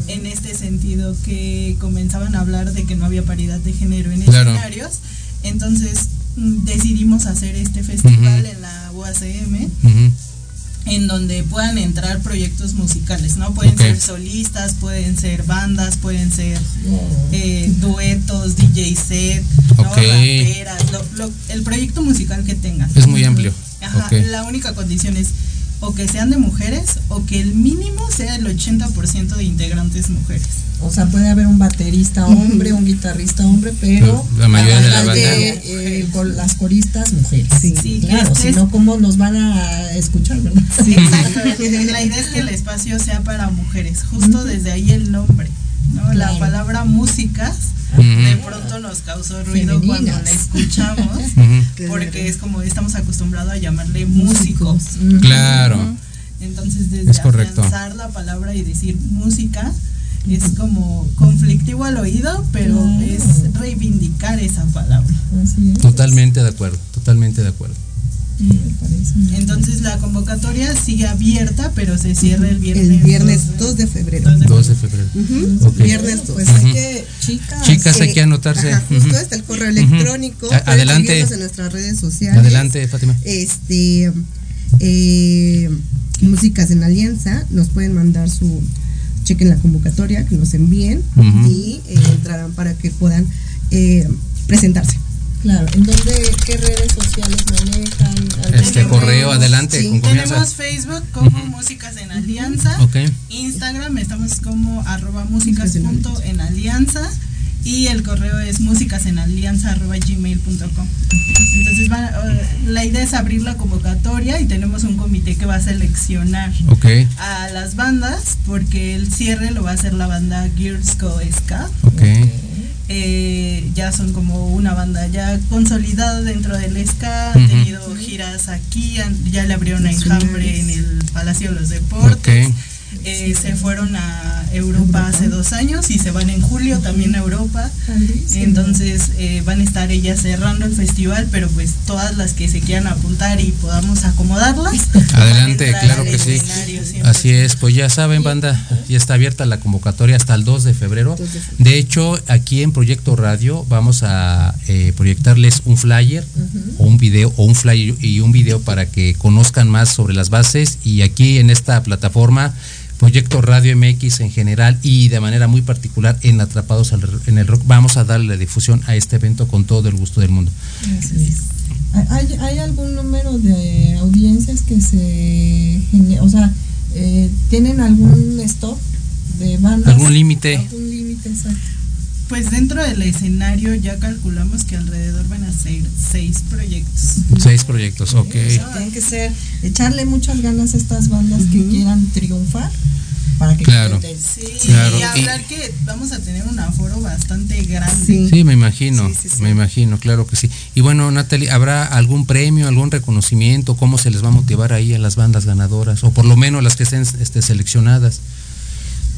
en este sentido que comenzaban a hablar de que no había paridad de género en escenarios. Entonces mm, decidimos hacer este festival en la UACM en donde puedan entrar proyectos musicales, ¿no? Pueden ser solistas, pueden ser bandas, pueden ser eh, duetos, DJ set, ¿no? raperas, el proyecto musical que tengan. Es muy amplio. Ajá, la única condición es o que sean de mujeres o que el mínimo sea el 80% de integrantes mujeres. O sea, puede haber un baterista hombre, un guitarrista hombre, pero, la mayoría de la banda eh, con las coristas mujeres. Sí, claro, si no, ¿cómo nos van a escuchar, verdad? Sí, exacto. la idea es que el espacio sea para mujeres, justo desde ahí el nombre, ¿no? La palabra músicas de pronto nos causó ruido cuando la escuchamos, porque es como estamos acostumbrados a llamarle músicos. Claro. Entonces, desde es afianzar la palabra y decir música, es como conflictivo al oído, pero es reivindicar esa palabra. Totalmente de acuerdo, totalmente de acuerdo. Entonces la convocatoria sigue abierta, pero se cierra el viernes. El viernes 2 de febrero. 2 de febrero. Viernes 2. Pues hay que, chicas, chicas hay que anotarse. justo está el correo electrónico. Adelante. en nuestras redes sociales. Adelante, Fátima. Este, eh, Músicas en Alianza, nos pueden mandar su chequen la convocatoria, que nos envíen y eh, entrarán para que puedan eh, presentarse. Claro, ¿en dónde, qué redes sociales manejan? Este correo, adelante. tenemos Facebook como Músicas en Alianza. Instagram estamos como arroba músicas en alianza y el correo es músicasenalianza.gmail.com. Entonces eh, la idea es abrir la convocatoria y tenemos un comité que va a seleccionar a las bandas porque el cierre lo va a hacer la banda Gears Go Ska. Eh, ya son como una banda ya consolidada dentro del ska, han tenido giras aquí, ya le abrieron a Enjambre en el Palacio de los Deportes. Eh, se fueron a Europa hace dos años y se van en julio también a Europa. Entonces eh, van a estar ellas cerrando el festival, pero pues todas las que se quieran apuntar y podamos acomodarlas. Adelante, claro que sí. Así es, pues ya saben, banda, ya está abierta la convocatoria hasta el 2 de febrero. De hecho, aquí en Proyecto Radio vamos a eh, proyectarles un flyer o un video o un flyer y un video para que conozcan más sobre las bases y aquí en esta plataforma Proyecto Radio MX en general y de manera muy particular en Atrapados en el Rock, vamos a darle difusión a este evento con todo el gusto del mundo. ¿Hay, algún número de audiencias que se o sea, eh, tienen algún stop de bandas? ¿Algún límite? Algún límite, exacto. Pues dentro del escenario ya calculamos que alrededor van a ser seis proyectos. Seis proyectos, ok. tienen que ser, echarle muchas ganas a estas bandas que quieran triunfar para que claro. Sí, claro. y hablar que vamos a tener un aforo bastante grande. Sí, me imagino, me imagino, claro que sí. Y bueno, Natalie, ¿habrá algún premio, algún reconocimiento? ¿Cómo se les va a motivar ahí a las bandas ganadoras? O por lo menos las que estén este, seleccionadas.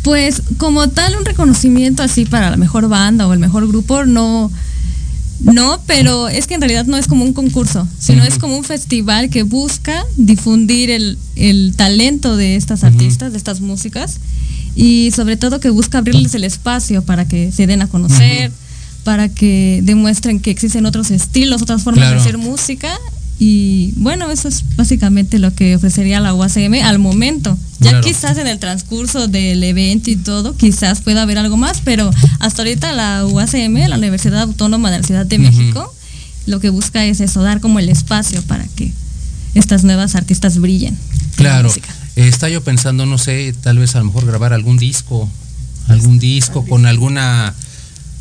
Pues como tal un reconocimiento así para la mejor banda o el mejor grupo no no, pero es que en realidad no es como un concurso, sino es como un festival que busca difundir el, talento de estas artistas, de estas músicas, y sobre todo que busca abrirles el espacio para que se den a conocer, para que demuestren que existen otros estilos, otras formas de hacer música y bueno, eso es básicamente lo que ofrecería la UACM al momento. Ya quizás en el transcurso del evento y todo, quizás pueda haber algo más, pero hasta ahorita la UACM, la Universidad Autónoma de la Ciudad de México, lo que busca es eso, dar como el espacio para que estas nuevas artistas brillen. Claro. Está yo pensando, no sé, tal vez a lo mejor grabar algún disco, algún disco con alguna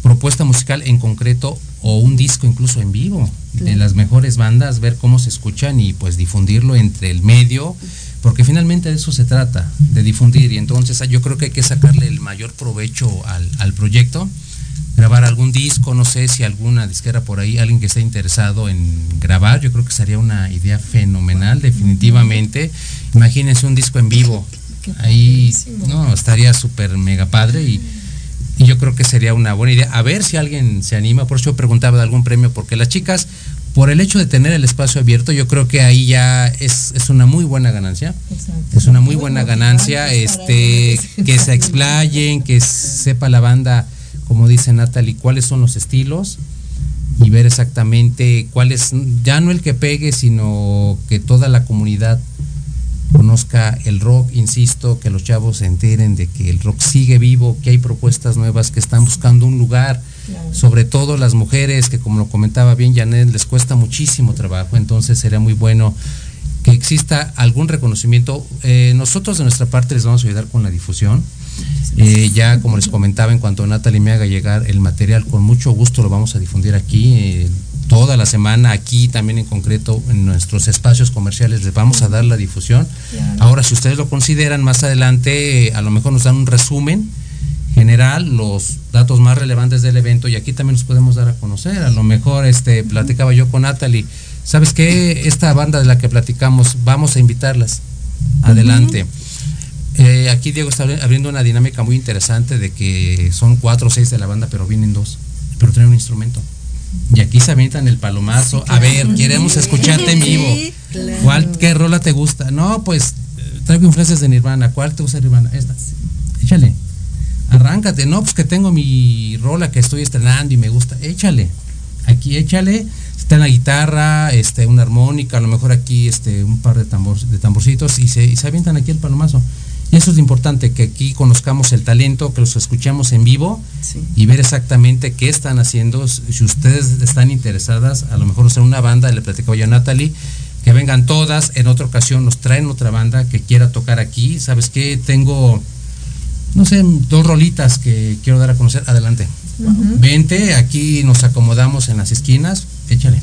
propuesta musical en concreto o un disco incluso en vivo de las mejores bandas, ver cómo se escuchan y pues difundirlo entre el medio, porque finalmente de eso se trata, de difundir. Y entonces yo creo que hay que sacarle el mayor provecho al, al proyecto, grabar algún disco, no sé si alguna disquera por ahí, alguien que esté interesado en grabar, yo creo que sería una idea fenomenal, definitivamente. Imagínense un disco en vivo, Ahí, no, estaría súper mega padre y, y, yo creo que sería una buena idea. A ver si alguien se anima, por eso yo preguntaba de algún premio, porque las chicas, por el hecho de tener el espacio abierto, yo creo que ahí ya es, es una muy buena ganancia. Exacto. Es una muy, buena ganancia, este, que se explayen, que sepa la banda, como dice Natalie, cuáles son los estilos y ver exactamente cuál es, ya no el que pegue, sino que toda la comunidad conozca el rock, insisto, que los chavos se enteren de que el rock sigue vivo, que hay propuestas nuevas, que están buscando un lugar, sobre todo las mujeres, que como lo comentaba bien Janet, les cuesta muchísimo trabajo, entonces sería muy bueno que exista algún reconocimiento. Eh, nosotros de nuestra parte les vamos a ayudar con la difusión. Eh, ya como les comentaba, en cuanto Natalie me haga llegar el material, con mucho gusto lo vamos a difundir aquí. Eh, toda la semana aquí también en concreto en nuestros espacios comerciales les vamos a dar la difusión. Ahora, si ustedes lo consideran más adelante, a lo mejor nos dan un resumen general, los datos más relevantes del evento y aquí también nos podemos dar a conocer. A lo mejor este platicaba yo con Natalie, ¿sabes qué? Esta banda de la que platicamos, vamos a invitarlas. Adelante. Eh, aquí Diego está abriendo una dinámica muy interesante de que son cuatro o seis de la banda, pero vienen dos, pero traen un instrumento. Y aquí se avientan el palomazo. A ver, queremos escucharte en vivo. ¿Cuál, ¿Qué rola te gusta? No, pues traigo influencias de Nirvana. ¿Cuál te gusta Nirvana? Esta. Échale. Arráncate. No, pues que tengo mi rola que estoy estrenando y me gusta. Échale. Aquí échale. Está en la guitarra, este, una armónica, a lo mejor aquí este, un par de, tambor, de tamborcitos y se, y se avientan aquí el palomazo. Y eso es lo importante, que aquí conozcamos el talento, que los escuchemos en vivo y ver exactamente qué están haciendo. Si ustedes están interesadas, a lo mejor hacer una banda, le platicaba yo a Natalie, que vengan todas, en otra ocasión nos traen otra banda que quiera tocar aquí. ¿Sabes qué? Tengo, no sé, dos rolitas que quiero dar a conocer. Adelante. Vente, aquí nos acomodamos en las esquinas, échale.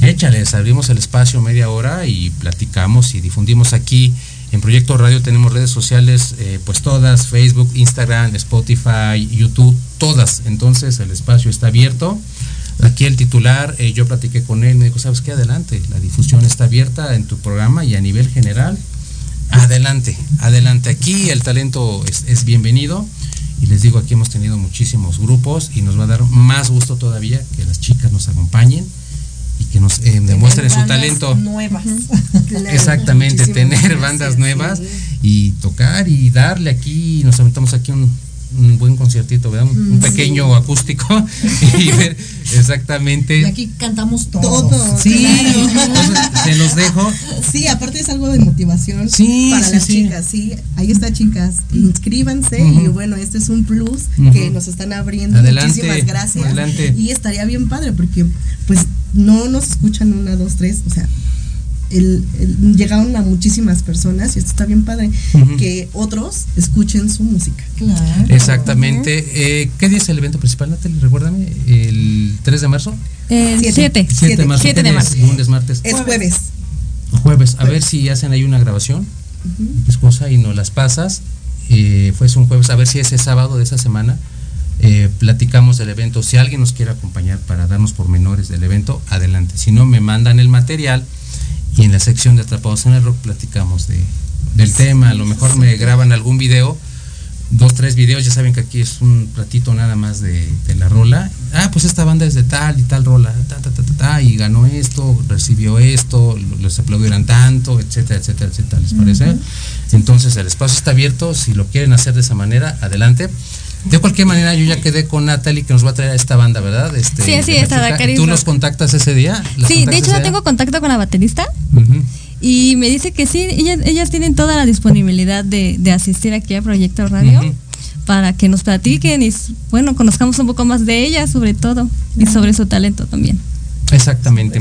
Échale, abrimos el espacio media hora y platicamos y difundimos aquí en Proyecto Radio tenemos redes sociales, eh, pues todas, Facebook, Instagram, Spotify, YouTube, todas. Entonces el espacio está abierto. Aquí el titular, eh, yo platiqué con él, me dijo, ¿sabes qué? Adelante, la difusión está abierta en tu programa y a nivel general, adelante, adelante. Aquí el talento es, es bienvenido. Y les digo, aquí hemos tenido muchísimos grupos y nos va a dar más gusto todavía que las chicas nos acompañen que nos eh, demuestren su talento. Nuevas. Exactamente, tener bandas nuevas y tocar y darle aquí, nos aventamos aquí un, un buen conciertito, ¿verdad? Un, pequeño acústico y ver exactamente. Y aquí cantamos todo. Sí, se los dejo. Sí, aparte es algo de motivación para las chicas, sí. Ahí está, chicas, inscríbanse y bueno, este es un plus que nos están abriendo. Muchísimas gracias. Adelante. Y estaría bien padre porque pues no nos escuchan una, dos, tres, o sea, el, llegaron a muchísimas personas y esto está bien padre, que otros escuchen su música. Claro. Exactamente. Eh, ¿Qué día es el evento principal, Natalie? Recuérdame, ¿el 3 de marzo? El 7. 7 de marzo. 7 de marzo. Lunes, martes. Es jueves. Jueves. A ver si hacen ahí una grabación, uh cosa, y nos las pasas. Eh, fue un jueves, a ver si ese sábado de esa semana eh, platicamos del evento. Si alguien nos quiere acompañar para darnos pormenores del evento, adelante. Si no, me mandan el material y en la sección de Atrapados en el Rock platicamos de, del tema. A lo mejor me graban algún video, dos, tres videos. Ya saben que aquí es un platito nada más de, la rola. Ah, pues esta banda es de tal y tal rola, ta, ta, ta, ta, y ganó esto, recibió esto, los aplaudieron tanto, etcétera, etcétera, etcétera. ¿Les parece? Entonces el espacio está abierto. Si lo quieren hacer de esa manera, adelante. De cualquier manera, yo ya quedé con Natalie que nos va a traer a esta banda, ¿verdad? Este, sí, sí, está ¿Tú los contactas ese día? Sí, de hecho, yo tengo contacto con la baterista. Y me dice que sí, ellas, ellas tienen toda la disponibilidad de, de asistir aquí a Proyecto Radio. para que nos platiquen y bueno conozcamos un poco más de ellas sobre todo y sobre su talento también Exactamente.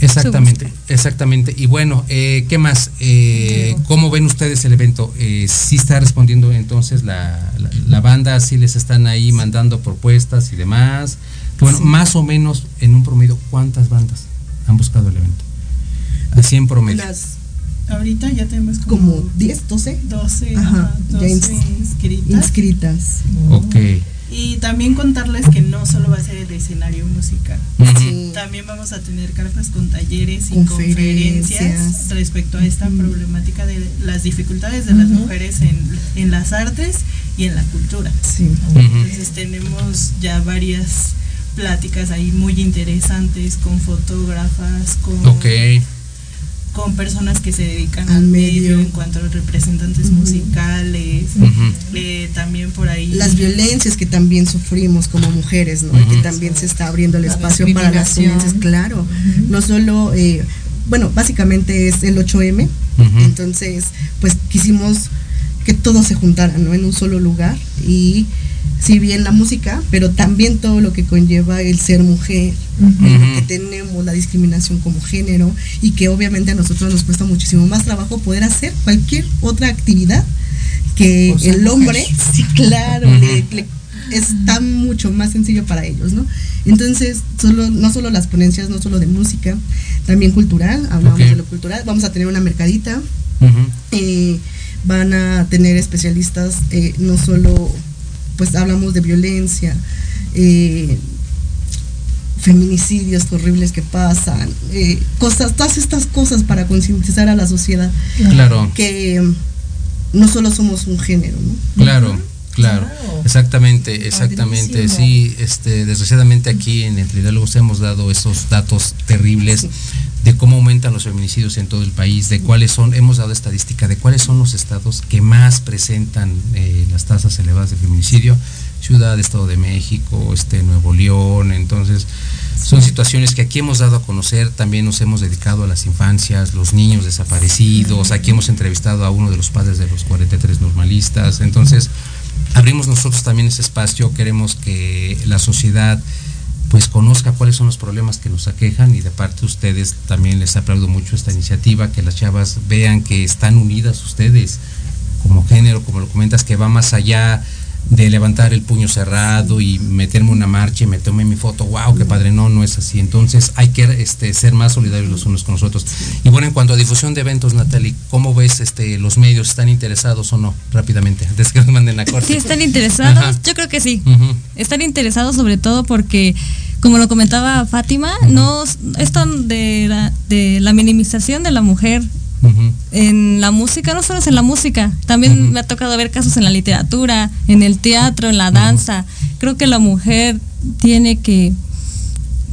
Exactamente, exactamente. Y bueno, eh, ¿qué más? Eh, ¿Cómo ven ustedes el evento? Eh, ¿Sí está respondiendo entonces la, la, banda? ¿Sí les están ahí mandando propuestas y demás? Bueno, más o menos en un promedio, ¿cuántas bandas han buscado el evento? Así en promedio. ahorita ya tenemos como, 10, 12. 12, Ajá, 12 inscritas. inscritas. Ok. Y también contarles que no solo va a ser el escenario musical. También vamos a tener carpas con talleres y conferencias, respecto a esta problemática de las dificultades de las mujeres en, en, las artes y en la cultura. Entonces tenemos ya varias pláticas ahí muy interesantes con fotógrafas, con con personas que se dedican al medio, en cuanto a los representantes musicales, eh, también por ahí. Las violencias que también sufrimos como mujeres, ¿no? Que también se está abriendo el espacio para las violencias, claro. No solo, eh, bueno, básicamente es el 8M, entonces pues quisimos que todo se juntara, ¿no? En un solo lugar y si bien la música, pero también todo lo que conlleva el ser mujer, que tenemos la discriminación como género y que obviamente a nosotros nos cuesta muchísimo más trabajo poder hacer cualquier otra actividad que el hombre, sí, claro, es tan mucho más sencillo para ellos, ¿no? Entonces, solo, no solo las ponencias, no solo de música, también cultural, hablamos de lo cultural, vamos a tener una mercadita, eh, van a tener especialistas eh, no solo pues hablamos de violencia, eh, feminicidios horribles que pasan, eh, cosas, todas estas cosas para concientizar a la sociedad. Claro. Que no solo somos un género, ¿no? Claro. Claro, exactamente, exactamente. Sí, este, desgraciadamente aquí en Entre Diálogos hemos dado esos datos terribles de cómo aumentan los feminicidios en todo el país, de cuáles son, hemos dado estadística de cuáles son los estados que más presentan eh, las tasas elevadas de feminicidio, Ciudad, Estado de México, este, Nuevo León, entonces son situaciones que aquí hemos dado a conocer, también nos hemos dedicado a las infancias, los niños desaparecidos, aquí hemos entrevistado a uno de los padres de los 43 normalistas, entonces abrimos nosotros también ese espacio, queremos que la sociedad pues conozca cuáles son los problemas que nos aquejan y de parte de ustedes también les aplaudo mucho esta iniciativa, que las chavas vean que están unidas ustedes como género, como lo comentas, que va más allá de levantar el puño cerrado y meterme una marcha y me tomé mi foto, wow, qué padre, no, no es así. Entonces hay que este, ser más solidarios los unos con los otros. Y bueno, en cuanto a difusión de eventos, Natalie, ¿cómo ves este, los medios? ¿Están interesados o no? Rápidamente, antes que nos manden la corte. Sí, están interesados, yo creo que sí. Están interesados sobre todo porque como lo comentaba Fátima, no esto de la, de la minimización de la mujer en la música, no solo es en la música, también me ha tocado ver casos en la literatura, en el teatro, en la danza. Creo que la mujer tiene que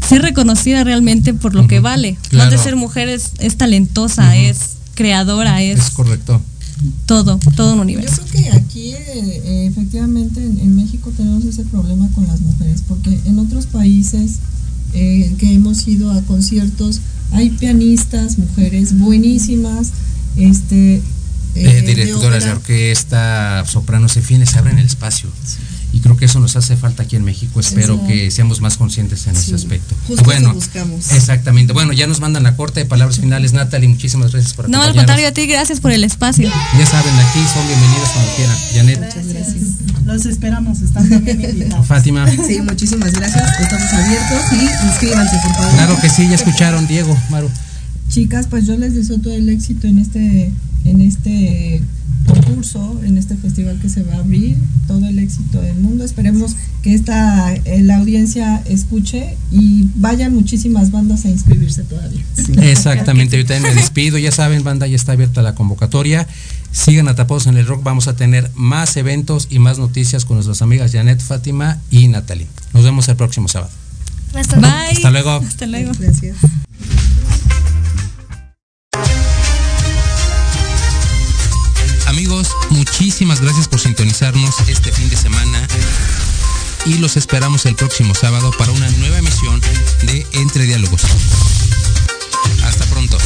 ser reconocida realmente por lo que vale. Claro. de ser mujer es, talentosa, es creadora, es... Es correcto. Todo, todo un universo. Yo creo que aquí eh, efectivamente en, México tenemos ese problema con las mujeres, porque en otros países eh, que hemos ido a conciertos, hay pianistas, mujeres buenísimas, este, eh, directoras de, orquesta, sopranos, en fin, se abren el espacio. Y creo que eso nos hace falta aquí en México. Espero que seamos más conscientes en ese aspecto. bueno, buscamos. exactamente. Bueno, ya nos mandan la corte de palabras finales. Natalie, muchísimas gracias por acompañarnos. No, al contrario, a ti, gracias por el espacio. Ya saben, aquí son bienvenidos cuando quieran. Janet. Muchas gracias. Los esperamos, están también invitados. Fátima. Sí, muchísimas gracias. Estamos abiertos y inscríbanse, por favor. Claro que sí, ya escucharon, Diego, Maru. Chicas, pues yo les deseo todo el éxito en este, en este concurso, en este festival que se va a abrir, todo el éxito del mundo. Esperemos que esta eh, la audiencia escuche y vayan muchísimas bandas a inscribirse todavía. Exactamente, yo también me despido, ya saben, banda, ya está abierta la convocatoria. Sigan atapados en el rock, vamos a tener más eventos y más noticias con nuestras amigas Janet, Fátima y Natalie. Nos vemos el próximo sábado. Hasta, Hasta luego. Hasta luego. Gracias. Amigos, muchísimas gracias por sintonizarnos este fin de semana y los esperamos el próximo sábado para una nueva emisión de Entre Diálogos. Hasta pronto.